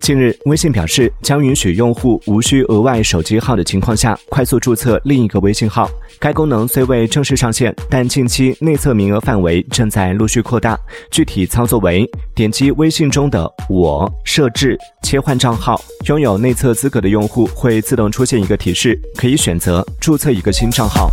近日微信表示将允许用户无需额外手机号的情况下快速注册另一个微信号该功能虽未正式上线但近期内测名额范围正在陆续扩大。具体操作为点击微信中的我设置切换账号拥有内测资格的用户会自动出现一个提示可以选择注册一个新账号。